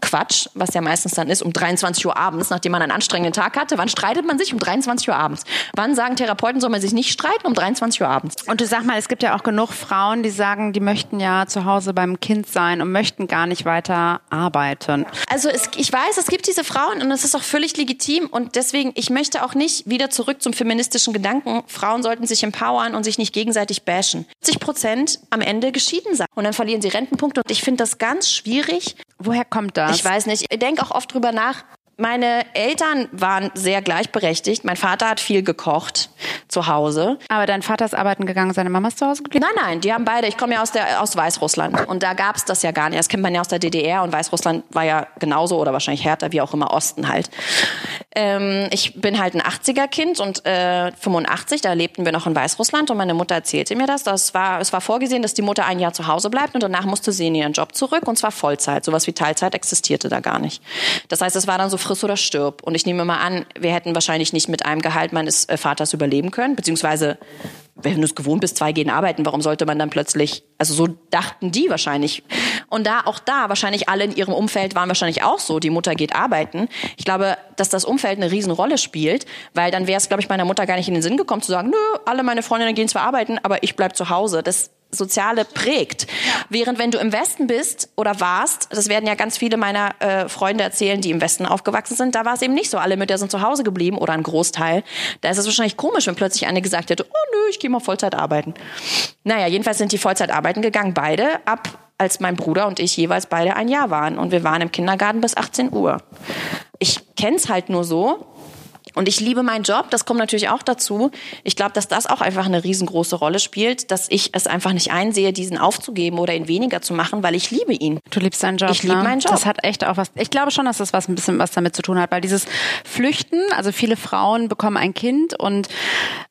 Quatsch, was ja meistens dann ist, um 23 Uhr abends, nachdem man einen anstrengenden Tag hatte. Wann streitet man sich? Um 23 Uhr abends. Wann sagen Therapeuten, soll man sich nicht streiten? Um 23 Uhr abends. Und du sag mal, es gibt ja auch genug Frauen, die sagen, die möchten ja zu Hause beim Kind sein und möchten gar nicht weiter arbeiten. Also es, ich weiß, es gibt diese Frauen und es ist auch völlig legitim und deswegen, ich möchte auch nicht wieder zurück zum feministischen Gedanken. Frauen sollten sich empowern und sich nicht gegenseitig bashen. 70 Prozent am Ende geschieden sein und dann verlieren sie Rentenpunkte und ich finde das ganz schwierig. Woher kommt das? Ich weiß nicht, ich denke auch oft drüber nach. Meine Eltern waren sehr gleichberechtigt. Mein Vater hat viel gekocht zu Hause. Aber dein Vater ist arbeiten gegangen, seine Mama ist zu Hause geblieben? Nein, nein, die haben beide. Ich komme ja aus, der, aus Weißrussland und da gab's das ja gar nicht. Das kennt man ja aus der DDR und Weißrussland war ja genauso oder wahrscheinlich härter, wie auch immer Osten halt. Ähm, ich bin halt ein 80er-Kind und äh, 85, da lebten wir noch in Weißrussland und meine Mutter erzählte mir das. das war, es war vorgesehen, dass die Mutter ein Jahr zu Hause bleibt und danach musste sie in ihren Job zurück und zwar Vollzeit. Sowas wie Teilzeit existierte da gar nicht. Das heißt, es war dann so friss oder stirb. Und ich nehme mal an, wir hätten wahrscheinlich nicht mit einem Gehalt meines äh, Vaters überleben können, beziehungsweise wenn du es gewohnt bist, zwei gehen arbeiten, warum sollte man dann plötzlich, also so dachten die wahrscheinlich. Und da, auch da, wahrscheinlich alle in ihrem Umfeld waren wahrscheinlich auch so, die Mutter geht arbeiten. Ich glaube, dass das Umfeld eine Riesenrolle spielt, weil dann wäre es, glaube ich, meiner Mutter gar nicht in den Sinn gekommen zu sagen, nö, alle meine Freundinnen gehen zwar arbeiten, aber ich bleib zu Hause. Das Soziale prägt. Während wenn du im Westen bist oder warst, das werden ja ganz viele meiner äh, Freunde erzählen, die im Westen aufgewachsen sind, da war es eben nicht so. Alle Mütter sind zu Hause geblieben oder ein Großteil. Da ist es wahrscheinlich komisch, wenn plötzlich eine gesagt hätte, oh nö, ich gehe mal Vollzeit arbeiten. Naja, jedenfalls sind die Vollzeit arbeiten gegangen, beide ab als mein Bruder und ich jeweils beide ein Jahr waren. Und wir waren im Kindergarten bis 18 Uhr. Ich kenn's halt nur so, und ich liebe meinen Job, das kommt natürlich auch dazu. Ich glaube, dass das auch einfach eine riesengroße Rolle spielt, dass ich es einfach nicht einsehe, diesen aufzugeben oder ihn weniger zu machen, weil ich liebe ihn. Du liebst deinen Job. Ich liebe ne? meinen Job. Das hat echt auch was. Ich glaube schon, dass das was ein bisschen was damit zu tun hat, weil dieses Flüchten, also viele Frauen bekommen ein Kind und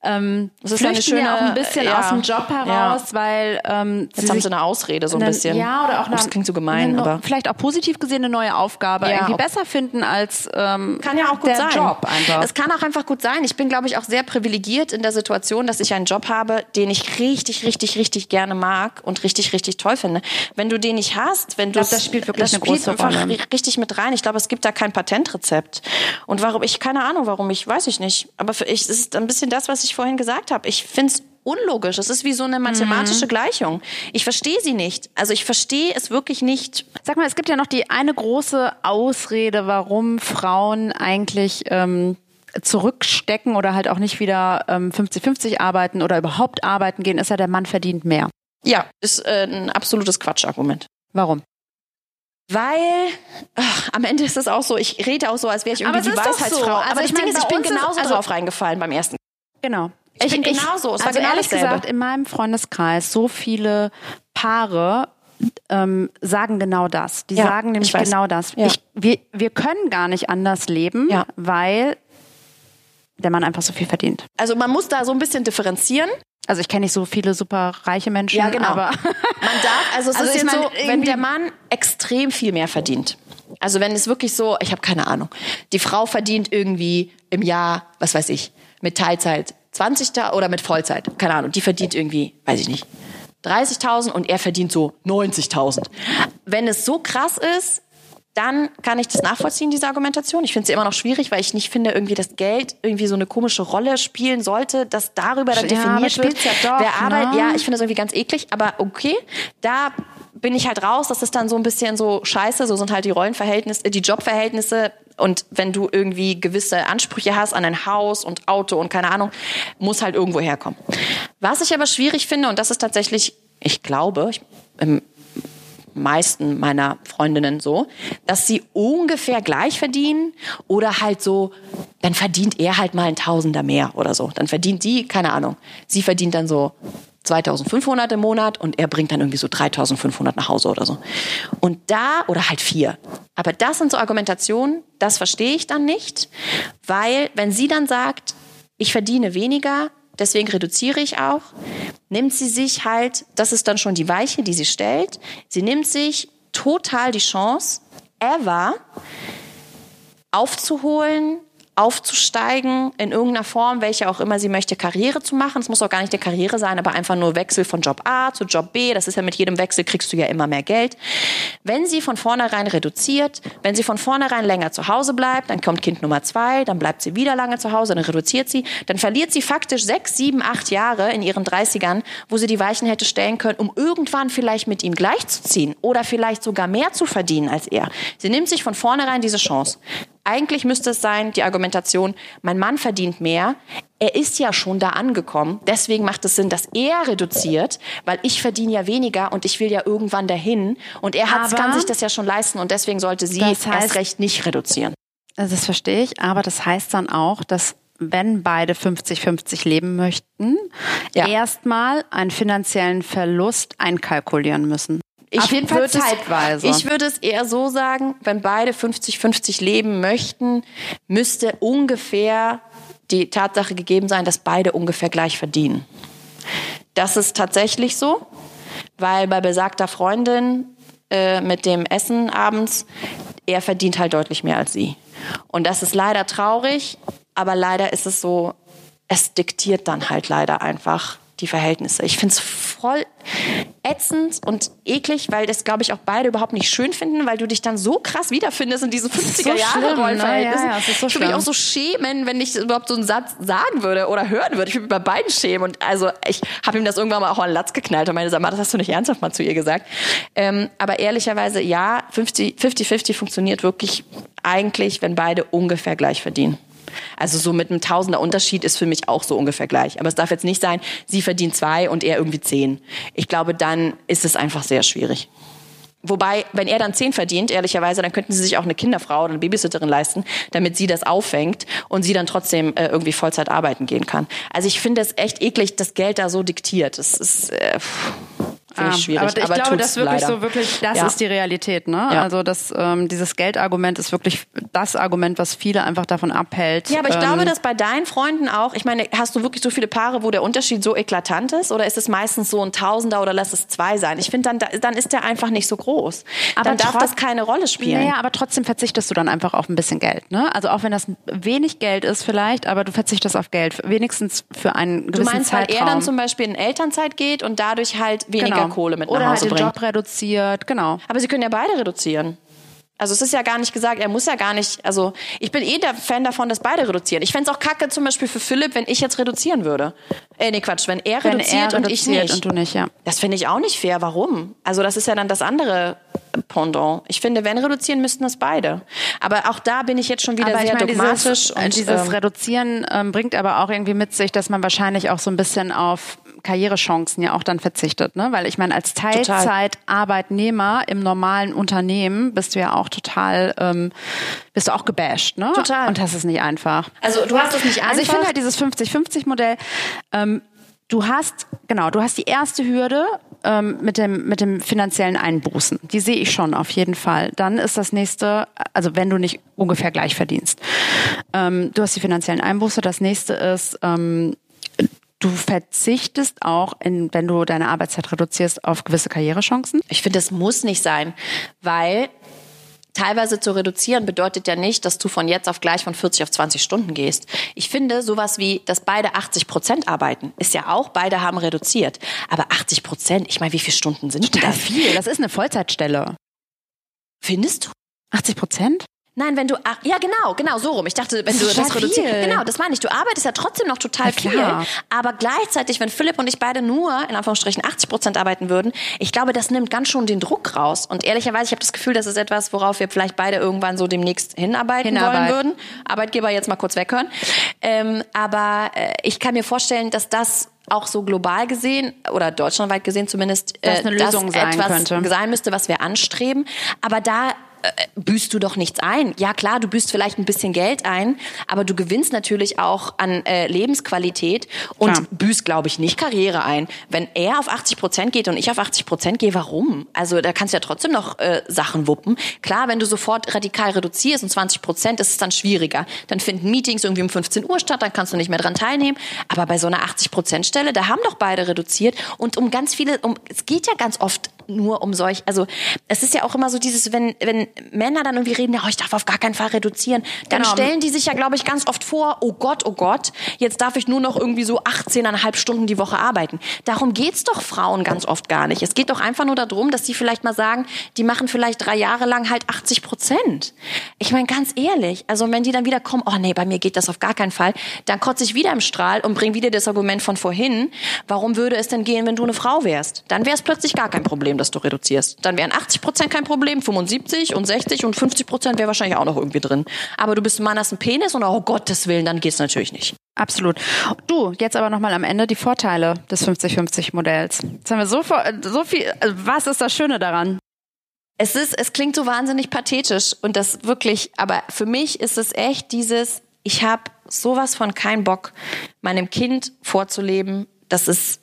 ähm, Das ist flüchten eine schöne- ja auch ein bisschen ja. aus dem Job heraus, weil ähm, Jetzt haben sie eine Ausrede so ein eine- bisschen. Ja, oder auch eine, Das klingt so gemein, eine, aber vielleicht auch positiv gesehen eine neue Aufgabe Ja, irgendwie besser finden als ähm, kann ja auch gut der sein. Job einfach. Es kann auch einfach gut sein. Ich bin, glaube ich, auch sehr privilegiert in der Situation, dass ich einen Job habe, den ich richtig, richtig, richtig gerne mag und richtig, richtig toll finde. Wenn du den nicht hast, wenn du das spielt wirklich das eine spielt große einfach Rolle. ri- richtig mit rein. Ich glaube, es gibt da kein Patentrezept. Und warum ich keine Ahnung, warum ich weiß ich nicht. Aber für ich es ist ein bisschen das, was ich vorhin gesagt habe. Ich finde es unlogisch. Es ist wie so eine Mhm. mathematische Gleichung. Ich verstehe sie nicht. Also ich verstehe es wirklich nicht. Sag mal, es gibt ja noch die eine große Ausrede, warum Frauen eigentlich ähm, zurückstecken oder halt auch nicht wieder ähm, 50-50 arbeiten oder überhaupt arbeiten gehen, ist ja, der Mann verdient mehr. Ja, ist äh, ein absolutes Quatschargument. Warum? Weil ach, am Ende ist es auch so, ich rede auch so, als wäre ich irgendwie die doch so. Weisheitsfrau. Also Aber ich meine, ich bin genauso also- drauf reingefallen beim ersten. Genau. Ich bin genauso. Es also genau ehrlich dasselbe. gesagt, in meinem Freundeskreis so viele Paare ähm, sagen genau das. Die Ja, sagen nämlich ich genau das. Ja. Ich, wir, wir können gar nicht anders leben, Ja. weil der Mann einfach so viel verdient. Also man muss da so ein bisschen differenzieren. Also ich kenne nicht so viele super reiche Menschen, Ja, genau. aber Man darf, also es Also ist jetzt meine, so, wenn der Mann extrem viel mehr verdient. Also wenn es wirklich so, ich habe keine Ahnung, die Frau verdient irgendwie im Jahr, was weiß ich, mit Teilzeit 20 Ta oder mit Vollzeit, keine Ahnung, die verdient irgendwie, weiß ich nicht, 30.000 und er verdient so 90.000. Wenn es so krass ist, dann kann ich das nachvollziehen, diese Argumentation. Ich finde sie immer noch schwierig, weil ich nicht finde, irgendwie das Geld irgendwie so eine komische Rolle spielen sollte, dass darüber dann Ja, definiert wird, ja doch, wer arbeitet. ne? Ja, ich finde das irgendwie ganz eklig, aber okay, da bin ich halt raus, das ist dann so ein bisschen so scheiße, so sind halt die Rollenverhältnisse, die Jobverhältnisse und wenn du irgendwie gewisse Ansprüche hast an ein Haus und Auto und keine Ahnung, muss halt irgendwo herkommen. Was ich aber schwierig finde und das ist tatsächlich, ich glaube, ich, im meisten meiner Freundinnen so, dass sie ungefähr gleich verdienen oder halt so, dann verdient er halt mal ein Tausender mehr oder so. Dann verdient die, keine Ahnung, sie verdient dann so 2500 im Monat und er bringt dann irgendwie so 3500 nach Hause oder so. Und da, oder halt vier. Aber das sind so Argumentationen, das verstehe ich dann nicht, weil wenn sie dann sagt, ich verdiene weniger, deswegen reduziere ich auch, nimmt sie sich halt, das ist dann schon die Weiche, die sie stellt, sie nimmt sich total die Chance, ever aufzuholen, aufzusteigen in irgendeiner Form, welche auch immer sie möchte, Karriere zu machen. Es muss auch gar nicht eine Karriere sein, aber einfach nur Wechsel von Job A zu Job B. Das ist ja mit jedem Wechsel kriegst du ja immer mehr Geld. Wenn sie von vornherein reduziert, wenn sie von vornherein länger zu Hause bleibt, dann kommt Kind Nummer zwei, dann bleibt sie wieder lange zu Hause, dann reduziert sie, dann verliert sie faktisch sechs, sieben, acht Jahre in ihren 30ern, wo sie die Weichen hätte stellen können, um irgendwann vielleicht mit ihm gleichzuziehen oder vielleicht sogar mehr zu verdienen als er. Sie nimmt sich von vornherein diese Chance. Eigentlich müsste es sein, die Argumentation, mein Mann verdient mehr, er ist ja schon da angekommen, deswegen macht es Sinn, dass er reduziert, weil ich verdiene ja weniger und ich will ja irgendwann dahin und er hat, kann sich das ja schon leisten und deswegen sollte sie Das heißt- erst recht nicht reduzieren. Also das verstehe ich, aber das heißt dann auch, dass wenn beide 50-50 leben möchten, Ja. erstmal einen finanziellen Verlust einkalkulieren müssen. Ich Auf jeden Fall würde es- zeitweise. Ich würde es eher so sagen, wenn beide 50-50 leben möchten, müsste ungefähr die Tatsache gegeben sein, dass beide ungefähr gleich verdienen. Das ist tatsächlich so, weil bei besagter Freundin äh, mit dem Essen abends, er verdient halt deutlich mehr als sie. Und das ist leider traurig, aber leider ist es so, es diktiert dann halt leider einfach die Verhältnisse. Ich finde es voll ätzend und eklig, weil das, glaube ich, auch beide überhaupt nicht schön finden, weil du dich dann so krass wiederfindest in diesen 50er Jahre schlimm, ne? Ja, ja, so ich würde mich auch so schämen, wenn ich überhaupt so einen Satz sagen würde oder hören würde. Ich würde mich bei beiden schämen. Und also ich habe ihm das irgendwann mal auch an den Latz geknallt und meine, sag mal, das hast du nicht ernsthaft mal zu ihr gesagt. Ähm, aber ehrlicherweise, ja, 50 50-50 funktioniert wirklich eigentlich, wenn beide ungefähr gleich verdienen. Also so mit einem Tausender Unterschied ist für mich auch so ungefähr gleich. Aber es darf jetzt nicht sein, sie verdient zwei und er irgendwie zehn. Ich glaube, dann ist es einfach sehr schwierig. Wobei, wenn er dann zehn verdient, ehrlicherweise, dann könnten sie sich auch eine Kinderfrau oder eine Babysitterin leisten, damit sie das auffängt und sie dann trotzdem äh, irgendwie Vollzeit arbeiten gehen kann. Also ich finde es echt eklig, das Geld da so diktiert. Das ist äh, finde ich schwierig. Aber ich glaube, tut's das wirklich leider. so wirklich, das Ja. ist die Realität, ne? Ja. Also das, ähm, dieses Geldargument ist wirklich das Argument, was viele einfach davon abhält. Ja, aber ich ähm, glaube, dass bei deinen Freunden auch, ich meine, hast du wirklich so viele Paare, wo der Unterschied so eklatant ist? Oder ist es meistens so ein Tausender oder lass es zwei sein? Ich finde, dann, dann ist der einfach nicht so groß. Aber dann darf das keine Rolle spielen. Naja, aber trotzdem verzichtest du dann einfach auf ein bisschen Geld, ne? Also auch wenn das wenig Geld ist vielleicht, aber du verzichtest auf Geld, wenigstens für einen Du gewissen meinst, weil Zeitraum. er dann zum Beispiel in Elternzeit geht und dadurch halt weniger genau. Kohle mit Oder nach halt Hause den bringt. Job reduziert, genau. Aber sie können ja beide reduzieren. Also es ist ja gar nicht gesagt, er muss ja gar nicht, also ich bin eh der Fan davon, dass beide reduzieren. Ich fänd's auch kacke zum Beispiel für Philipp, wenn ich jetzt reduzieren würde. Äh, nee, Quatsch, wenn er Wenn reduziert er und ich reduziert nicht. und du nicht, ja. Das finde ich auch nicht fair. Warum? Also das ist ja dann das andere Pendant. Ich finde, wenn reduzieren, müssten das beide. Aber auch da bin ich jetzt schon wieder aber sehr ich meine, dogmatisch. dieses, und, dieses ähm, Reduzieren ähm, bringt aber auch irgendwie mit sich, dass man wahrscheinlich auch so ein bisschen auf Karrierechancen ja auch dann verzichtet, ne? Weil ich meine, als Teilzeitarbeitnehmer im normalen Unternehmen bist du ja auch total, ähm, bist du auch gebasht, ne? Total. Und das ist nicht einfach. also du hast es nicht einfach. Also ich finde halt dieses 50-50-Modell, ähm, du hast, genau, du hast die erste Hürde ähm, mit, dem, mit dem finanziellen Einbußen. Die sehe ich schon auf jeden Fall. Dann ist das nächste, also wenn du nicht ungefähr gleich verdienst. Ähm, du hast die finanziellen Einbuße. Das nächste ist, ähm, du verzichtest auch, in, wenn du deine Arbeitszeit reduzierst, auf gewisse Karrierechancen. Ich finde, das muss nicht sein, weil teilweise zu reduzieren bedeutet ja nicht, dass du von jetzt auf gleich von 40 auf 20 Stunden gehst. Ich finde, sowas wie, dass beide 80 Prozent arbeiten, ist ja auch, beide haben reduziert. Aber 80 Prozent, ich meine, wie viele Stunden sind denn das? viel. Das ist eine Vollzeitstelle. Findest du? 80 Prozent? Nein, wenn du, ach, ja genau, genau, so rum. Ich dachte, wenn Das du das total reduzierst. Genau, das meine ich. Du arbeitest ja trotzdem noch total viel. Aber gleichzeitig, wenn Philipp und ich beide nur, in Anführungsstrichen, 80 Prozent arbeiten würden, ich glaube, das nimmt ganz schon den Druck raus. Und ehrlicherweise, ich habe das Gefühl, das ist etwas, worauf wir vielleicht beide irgendwann so demnächst hinarbeiten, Hinarbeiten. wollen würden. Arbeitgeber jetzt mal kurz weghören. Ähm, aber äh, ich kann mir vorstellen, dass das auch so global gesehen oder deutschlandweit gesehen zumindest äh, Das eine Lösung sein etwas könnte. sein müsste, was wir anstreben. Aber da büßt du doch nichts ein. Ja klar, du büßt vielleicht ein bisschen Geld ein, aber du gewinnst natürlich auch an äh, Lebensqualität und Klar. büßt, glaube ich, nicht Karriere ein. Wenn er auf 80 Prozent geht und ich auf 80 Prozent gehe, warum? Also da kannst du ja trotzdem noch äh, Sachen wuppen. Klar, wenn du sofort radikal reduzierst und 20 Prozent, ist es dann schwieriger. Dann finden Meetings irgendwie um 15 Uhr statt, dann kannst du nicht mehr dran teilnehmen. Aber bei so einer 80 Prozent Stelle, da haben doch beide reduziert und um ganz viele, um es geht ja ganz oft nur um solch, also es ist ja auch immer so dieses, wenn wenn Männer dann irgendwie reden, ja, oh, ich darf auf gar keinen Fall reduzieren, dann Genau. stellen die sich ja, glaube ich, ganz oft vor, oh Gott, oh Gott, jetzt darf ich nur noch irgendwie so 18,5 Stunden die Woche arbeiten. Darum geht's doch Frauen ganz oft gar nicht. Es geht doch einfach nur darum, dass sie vielleicht mal sagen, die machen vielleicht drei Jahre lang halt 80 Prozent. Ich meine, ganz ehrlich, also wenn die dann wieder kommen, oh nee, bei mir geht das auf gar keinen Fall, dann kotze ich wieder im Strahl und bring wieder das Argument von vorhin. Warum würde es denn gehen, wenn du eine Frau wärst? Dann wäre es plötzlich gar kein Problem, dass du reduzierst. Dann wären 80 Prozent kein Problem, 75 und 60 und 50 Prozent wäre wahrscheinlich auch noch irgendwie drin. Aber du bist ein Mann, hast einen Penis und oh Gottes Willen, dann geht's natürlich nicht. Absolut. Du, jetzt aber nochmal am Ende die Vorteile des 50-50-Modells. Jetzt haben wir so, so viel, also was ist das Schöne daran? Es ist, es klingt so wahnsinnig pathetisch und das wirklich, aber für mich ist es echt dieses, ich habe sowas von keinen Bock, meinem Kind vorzuleben, dass es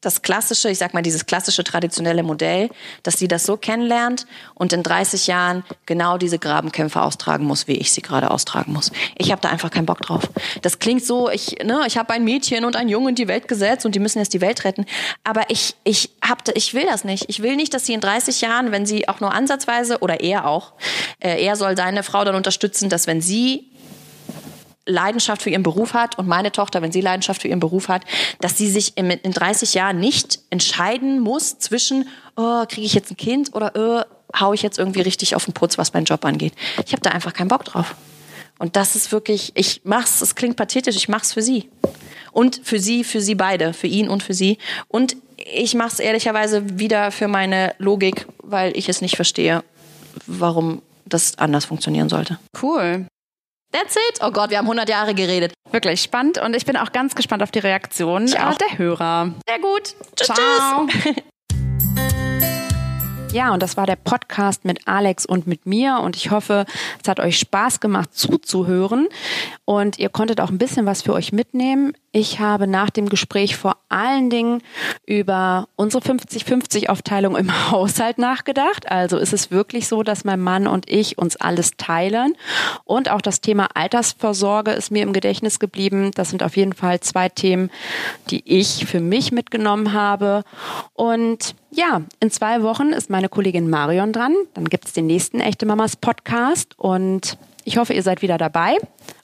das klassische, ich sag mal, dieses klassische traditionelle Modell, dass sie das so kennenlernt und in 30 Jahren genau diese Grabenkämpfe austragen muss, wie ich sie gerade austragen muss. Ich habe da einfach keinen Bock drauf. Das klingt so, ich, ne, ich habe ein Mädchen und einen Jungen in die Welt gesetzt und die müssen jetzt die Welt retten. Aber ich, ich hab, ich will das nicht. Ich will nicht, dass sie in 30 Jahren, wenn sie auch nur ansatzweise oder er auch, äh, er soll seine Frau dann unterstützen, dass wenn sie Leidenschaft für ihren Beruf hat und meine Tochter, wenn sie Leidenschaft für ihren Beruf hat, dass sie sich in, in 30 Jahren nicht entscheiden muss zwischen, oh, kriege ich jetzt ein Kind oder oh, hau ich jetzt irgendwie richtig auf den Putz, was meinen Job angeht. Ich habe da einfach keinen Bock drauf. Und das ist wirklich, ich mach's, es klingt pathetisch, ich mach's für sie. Und für sie, für sie beide, für ihn und für sie. Und ich mach's ehrlicherweise wieder für meine Logik, weil ich es nicht verstehe, warum das anders funktionieren sollte. Cool. That's it. Oh Gott, wir haben 100 Jahre geredet. Wirklich spannend und ich bin auch ganz gespannt auf die Reaktion Ich auch. der Hörer. Sehr gut. Tschüss, Ciao. tschüss. Ja, und das war der Podcast mit Alex und mit mir. Und ich hoffe, es hat euch Spaß gemacht zuzuhören. Und ihr konntet auch ein bisschen was für euch mitnehmen. Ich habe nach dem Gespräch vor allen Dingen über unsere 50-50-Aufteilung im Haushalt nachgedacht. Also ist es wirklich so, dass mein Mann und ich uns alles teilen. Und auch das Thema Altersvorsorge ist mir im Gedächtnis geblieben. Das sind auf jeden Fall zwei Themen, die ich für mich mitgenommen habe. Und ja, in zwei Wochen ist meine Kollegin Marion dran. Dann gibt es den nächsten Echte Mamas Podcast. Und ich hoffe, ihr seid wieder dabei.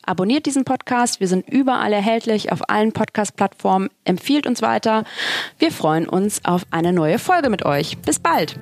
Abonniert diesen Podcast. Wir sind überall erhältlich auf allen Podcast-Plattformen. Empfiehlt uns weiter. Wir freuen uns auf eine neue Folge mit euch. Bis bald.